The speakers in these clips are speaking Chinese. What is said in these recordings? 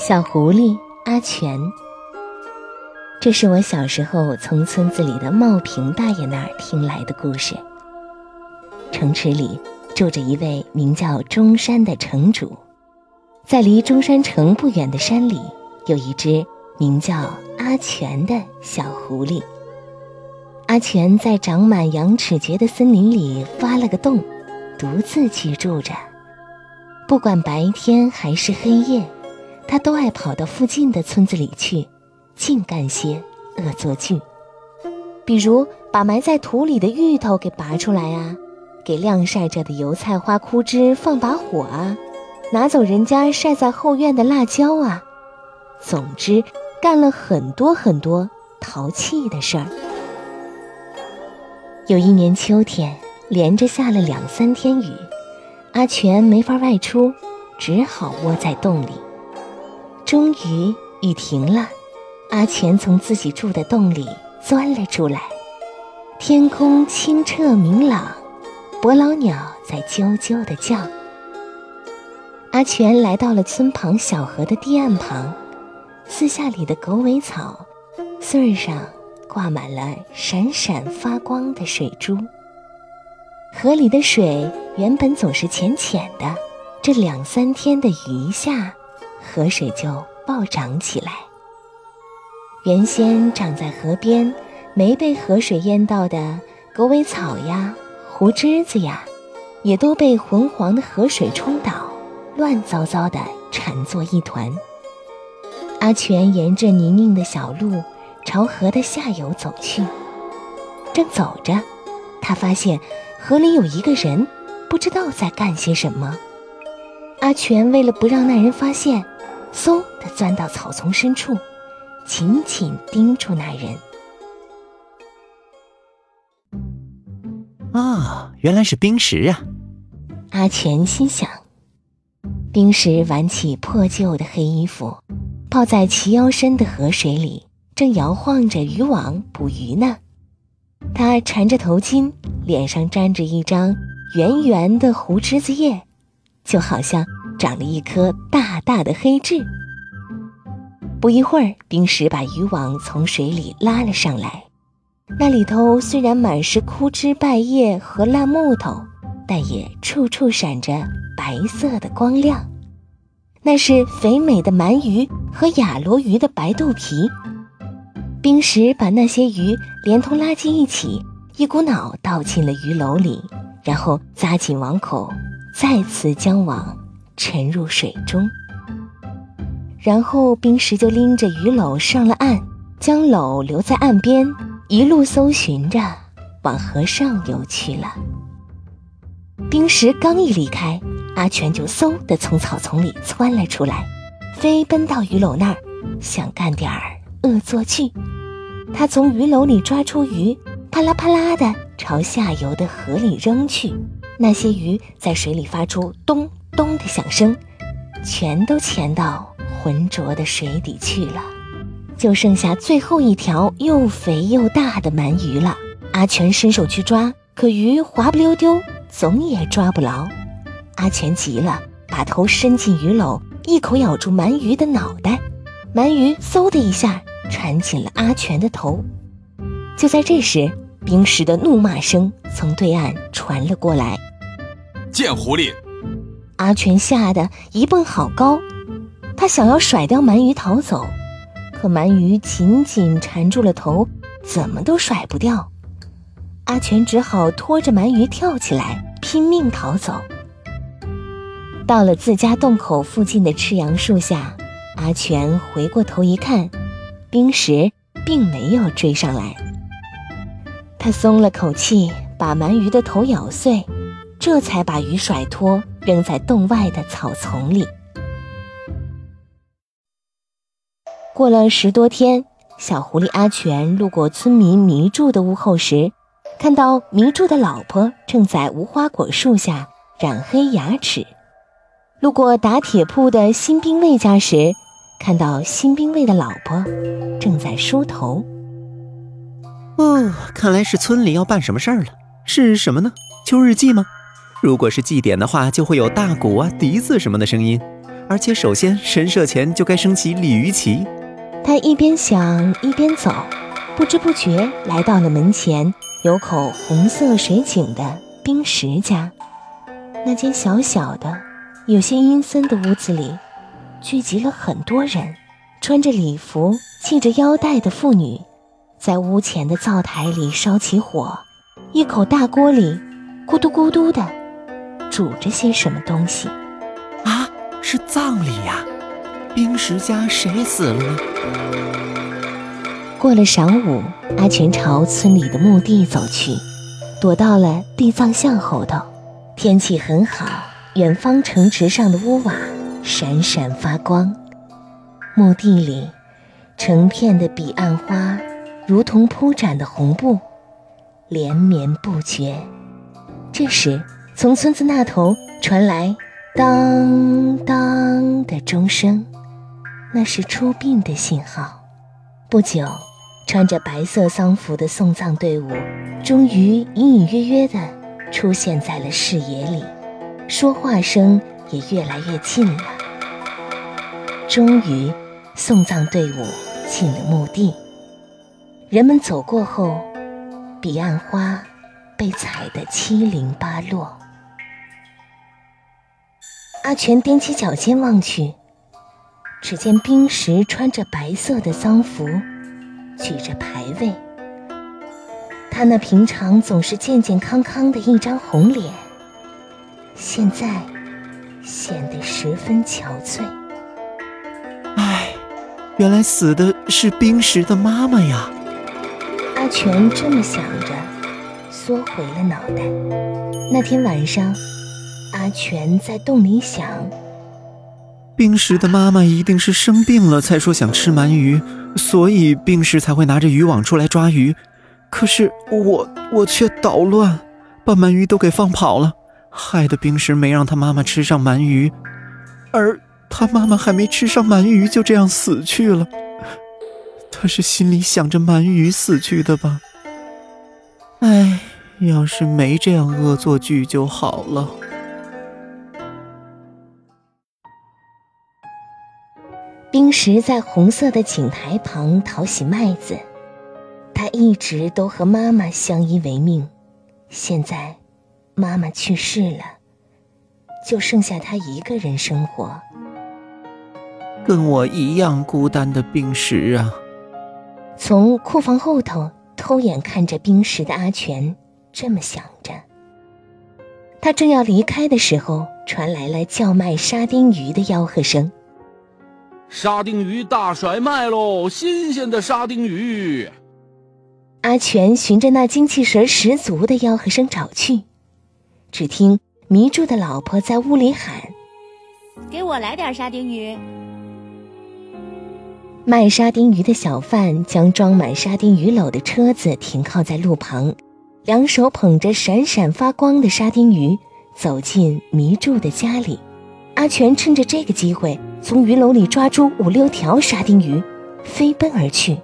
小狐狸阿全，这是我小时候从村子里的茂平大爷那儿听来的故事。城池里住着一位名叫中山的城主，在离中山城不远的山里，有一只名叫阿全的小狐狸。阿全在长满羊齿蕨的森林里挖了个洞，独自居住着，不管白天还是黑夜。他都爱跑到附近的村子里去，净干些恶作剧，比如把埋在土里的芋头给拔出来啊，给晾晒着的油菜花枯枝放把火啊，拿走人家晒在后院的辣椒啊，总之干了很多很多淘气的事儿。有一年秋天，连着下了两三天雨，阿全没法外出，只好窝在洞里。终于雨停了，阿全从自己住的洞里钻了出来。天空清澈明朗，伯劳鸟在啾啾地叫。阿全来到了村旁小河的堤岸旁，四下里的狗尾草穗上挂满了闪闪发光的水珠。河里的水原本总是浅浅的，这两三天的雨下。河水就暴涨起来。原先长在河边、没被河水淹到的狗尾草呀、胡枝子呀，也都被浑黄的河水冲倒，乱糟糟的缠作一团。阿全沿着泥泞的小路朝河的下游走去。正走着，他发现河里有一个人，不知道在干些什么。阿全为了不让那人发现，嗖地钻到草丛深处，紧紧盯住那人。啊，原来是冰石啊！阿全心想。冰石挽起破旧的黑衣服，泡在齐腰深的河水里，正摇晃着渔网捕鱼呢。他缠着头巾，脸上沾着一张圆圆的胡枝子叶。就好像长了一颗大大的黑痣。不一会儿，冰石把渔网从水里拉了上来。那里头虽然满是枯枝败叶和烂木头，但也处处闪着白色的光亮。那是肥美的鳗鱼和雅罗鱼的白肚皮。冰石把那些鱼连同拉进一起，一股脑倒进了鱼篓里，然后扎紧网口。再次将网沉入水中，然后冰石就拎着鱼篓上了岸，将篓留在岸边，一路搜寻着往河上游去了。冰石刚一离开，阿全就嗖的从草丛里窜了出来，飞奔到鱼篓那儿，想干点儿恶作剧。他从鱼篓里抓出鱼，啪啦啪啦的朝下游的河里扔去。那些鱼在水里发出咚咚的响声，全都潜到浑浊的水底去了，就剩下最后一条又肥又大的鳗鱼了。阿全伸手去抓，可鱼滑不溜丢，总也抓不牢。阿全急了，把头伸进鱼篓，一口咬住鳗鱼的脑袋，鳗鱼嗖的一下缠紧了阿全的头。就在这时，冰石的怒骂声从对岸传了过来。贱狐狸！阿全吓得一蹦好高，他想要甩掉鳗鱼逃走，可鳗鱼紧紧缠住了头，怎么都甩不掉。阿全只好拖着鳗鱼跳起来，拼命逃走。到了自家洞口附近的赤杨树下，阿全回过头一看，冰石并没有追上来。他松了口气，把鳗鱼的头咬碎。这才把鱼甩脱，扔在洞外的草丛里。过了十多天，小狐狸阿全路过村民迷柱的屋后时，看到迷柱的老婆正在无花果树下染黑牙齿；路过打铁铺的新兵卫家时，看到新兵卫的老婆正在梳头。哦，看来是村里要办什么事儿了，是什么呢？秋日祭吗？如果是祭典的话，就会有大鼓啊、笛子什么的声音。而且首先神社前就该升起鲤鱼旗。他一边想一边走，不知不觉来到了门前有口红色水井的冰石家。那间小小的、有些阴森的屋子里，聚集了很多人，穿着礼服、系着腰带的妇女，在屋前的灶台里烧起火，一口大锅里咕嘟咕嘟的煮着些什么东西。啊，是葬礼呀！冰石家谁死了呢？过了晌午，阿全朝村里的墓地走去，躲到了地藏像后头。天气很好，远方城池上的屋瓦闪闪发光。墓地里，成片的彼岸花如同铺展的红布，连绵不绝。这时，从村子那头传来当当的钟声，那是出殡的信号。不久，穿着白色丧服的送葬队伍终于隐隐约约的。出现在了视野里，说话声也越来越近了。终于，送葬队伍进了墓地。人们走过后，彼岸花被踩得七零八落。阿全踮起脚尖望去，只见冰石穿着白色的丧服，举着牌位。他那平常总是健健康康的一张红脸，现在显得十分憔悴。唉，原来死的是冰石的妈妈呀！阿全这么想着，缩回了脑袋。那天晚上，阿全在洞里想：冰石的妈妈一定是生病了，才说想吃鳗鱼，所以冰石才会拿着渔网出来抓鱼。可是我我却捣乱，把鳗鱼都给放跑了，害得冰石没让他妈妈吃上鳗鱼，而他妈妈还没吃上鳗鱼就这样死去了。他是心里想着鳗鱼死去的吧？哎，要是没这样恶作剧就好了。冰石在红色的井台旁淘洗麦子。他一直都和妈妈相依为命，现在妈妈去世了，就剩下他一个人生活。跟我一样孤单的冰石啊！从库房后头偷眼看着冰石的阿全这么想着。他正要离开的时候，传来了叫卖沙丁鱼的吆喝声：“沙丁鱼大甩卖喽！新鲜的沙丁鱼！”阿全循着那精气神十足的吆喝声找去，只听迷住的老婆在屋里喊：“给我来点沙丁鱼。”卖沙丁鱼的小贩将装满沙丁鱼篓的车子停靠在路旁，两手捧着闪闪发光的沙丁鱼，走进迷住的家里。阿全趁着这个机会，从鱼篓里抓出五六条沙丁鱼，飞奔而去。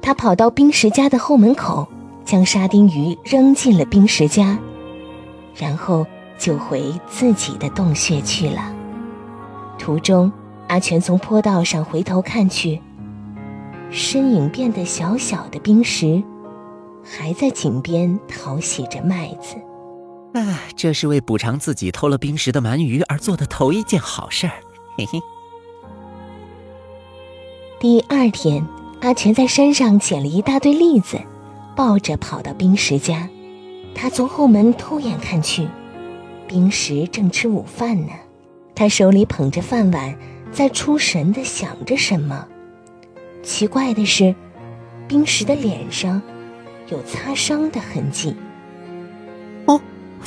他跑到冰石家的后门口，将沙丁鱼扔进了冰石家，然后就回自己的洞穴去了。途中，阿全从坡道上回头看去，身影变得小小的冰石，还在井边淘洗着麦子。啊，这是为补偿自己偷了冰石的鳗鱼而做的头一件好事儿。嘿嘿。第二天。阿全在山上捡了一大堆栗子，抱着跑到冰石家。他从后门偷眼看去，冰石正吃午饭呢。他手里捧着饭碗，在出神的想着什么。奇怪的是，冰石的脸上有擦伤的痕迹。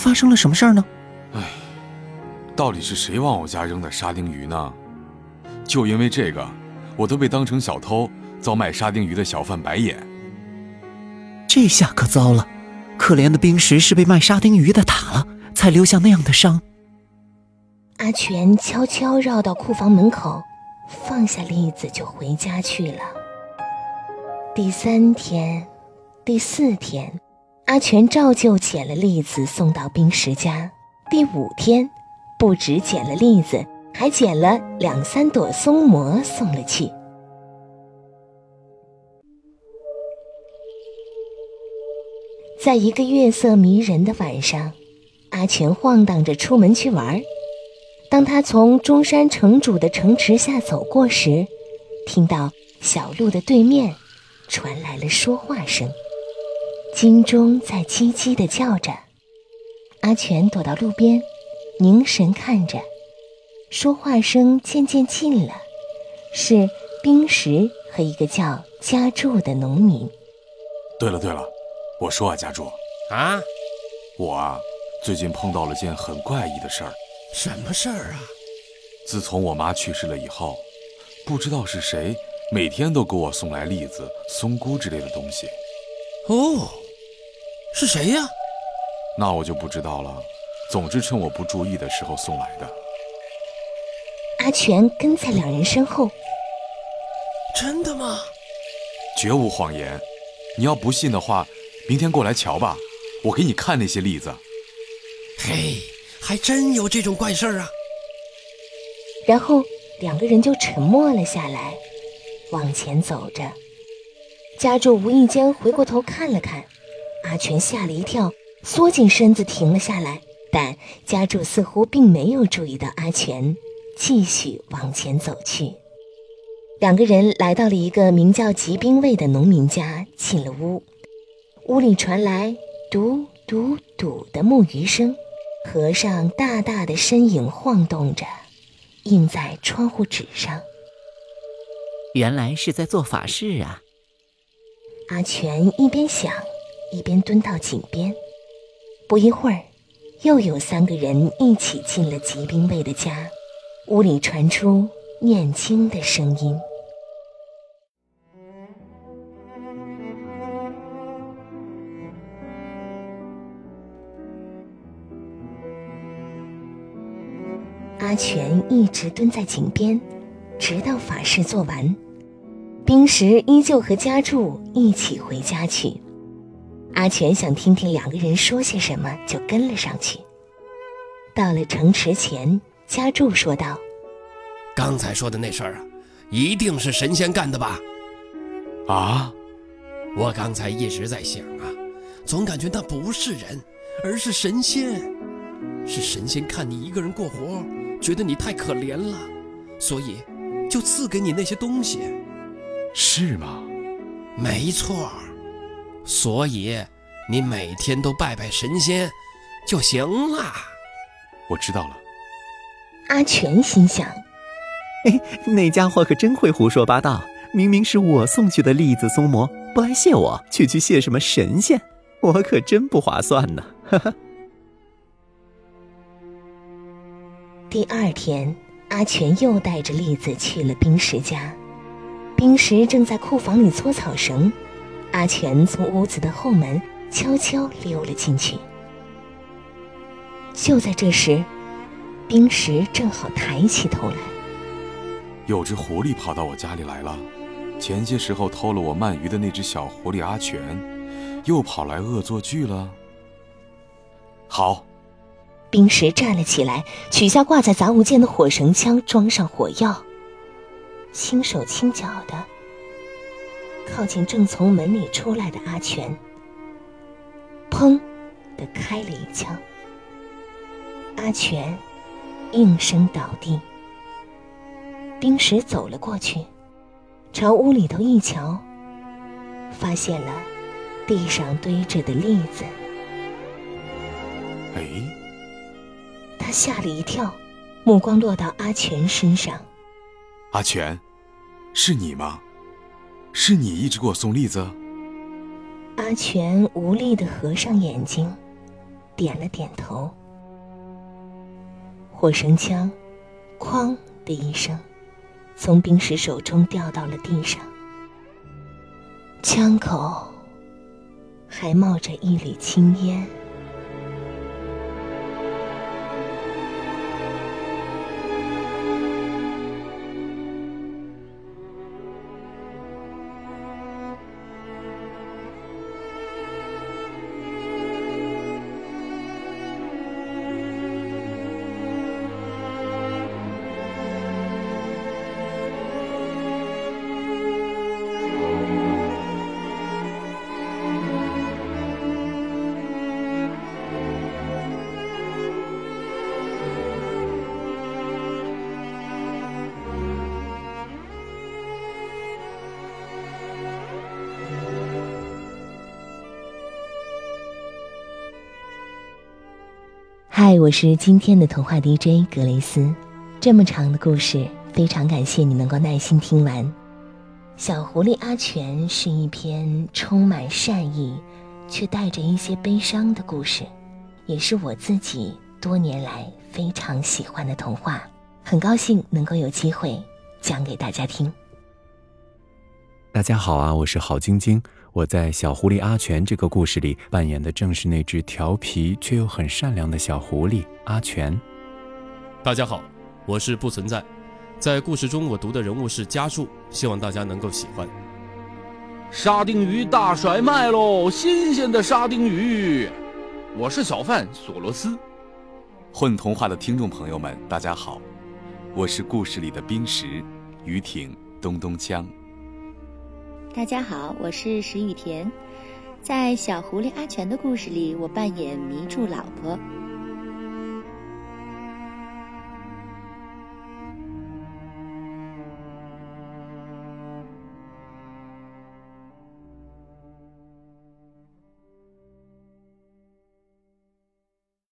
哦，发生了什么事儿呢？哎，到底是谁往我家扔的沙丁鱼呢？就因为这个，我都被当成小偷。遭卖沙丁鱼的小贩白眼，这下可糟了！可怜的冰石是被卖沙丁鱼的打了，才留下那样的伤。阿全悄悄绕到库房门口，放下栗子就回家去了。第三天、第四天，阿全照旧捡了栗子送到冰石家。第五天，不止捡了栗子，还捡了两三朵松蘑送了去。在一个月色迷人的晚上，阿全晃荡着出门去玩。当他从中山城主的城池下走过时，听到小路的对面传来了说话声，金钟在叽叽地叫着。阿全躲到路边，凝神看着，说话声渐渐近了，是冰石和一个叫家柱的农民。对了对了，我说啊，家柱啊，我啊，最近碰到了件很怪异的事儿。什么事儿啊？自从我妈去世了以后，不知道是谁每天都给我送来栗子、松菇之类的东西。哦，是谁呀？那我就不知道了。总之趁我不注意的时候送来的。阿全跟在两人身后。真的吗？绝无谎言。你要不信的话，明天过来瞧吧，我给你看那些例子。嘿。还真有这种怪事儿啊！然后两个人就沉默了下来，往前走着。家柱无意间回过头看了看，阿全吓了一跳，缩紧身子停了下来。但家主似乎并没有注意到阿全，继续往前走去。两个人来到了一个名叫吉兵卫的农民家，进了屋。屋里传来嘟嘟嘟的木鱼声。和尚大大的身影晃动着，映在窗户纸上。原来是在做法事啊！阿全一边想，一边蹲到井边。不一会儿，又有三个人一起进了吉兵卫的家，屋里传出念经的声音。阿全一直蹲在井边，直到法事做完。冰石依旧和家柱一起回家去。阿全想听听两个人说些什么，就跟了上去。到了城池前，家柱说道：“刚才说的那事儿啊，一定是神仙干的吧？”“啊，我刚才一直在想啊，总感觉那不是人，而是神仙。是神仙看你一个人过活。”觉得你太可怜了，所以就赐给你那些东西，是吗？没错，所以你每天都拜拜神仙就行了。我知道了。阿全心想：“哎，那家伙可真会胡说八道！明明是我送去的栗子松蘑，不来谢我，却去谢什么神仙？我可真不划算呢！”哈哈。第二天，阿全又带着栗子去了冰石家。冰石正在库房里搓草绳，阿全从屋子的后门悄悄溜了进去。就在这时，冰石正好抬起头来。有只狐狸跑到我家里来了，前些时候偷了我鳗鱼的那只小狐狸阿全，又跑来恶作剧了。好。冰石站了起来，取下挂在杂物间的火绳枪，装上火药，轻手轻脚的靠近正从门里出来的阿全，砰的开了一枪。阿全应声倒地。冰石走了过去，朝屋里头一瞧，发现了地上堆着的栗子。哎。他吓了一跳，目光落到阿全身上。阿全，是你吗？是你一直给我送栗子？阿全无力的合上眼睛，点了点头。火绳枪“哐”的一声，从冰石手中掉到了地上，枪口还冒着一缕青烟。嗨，我是今天的童话 DJ 格雷斯。这么长的故事，非常感谢你能够耐心听完。小狐狸阿全是一篇充满善意，却带着一些悲伤的故事，也是我自己多年来非常喜欢的童话。很高兴能够有机会讲给大家听。大家好啊，我是郝晶晶。我在《小狐狸阿全》这个故事里扮演的正是那只调皮却又很善良的小狐狸阿全。大家好，我是不存在。在故事中，我读的人物是家树，希望大家能够喜欢。沙丁鱼大甩卖喽！新鲜的沙丁鱼，我是小贩索罗斯。混童话的听众朋友们，大家好，我是故事里的冰石鱼挺咚咚锵。大家好，我是石雨田，在小狐狸阿全的故事里，我扮演迷住老婆。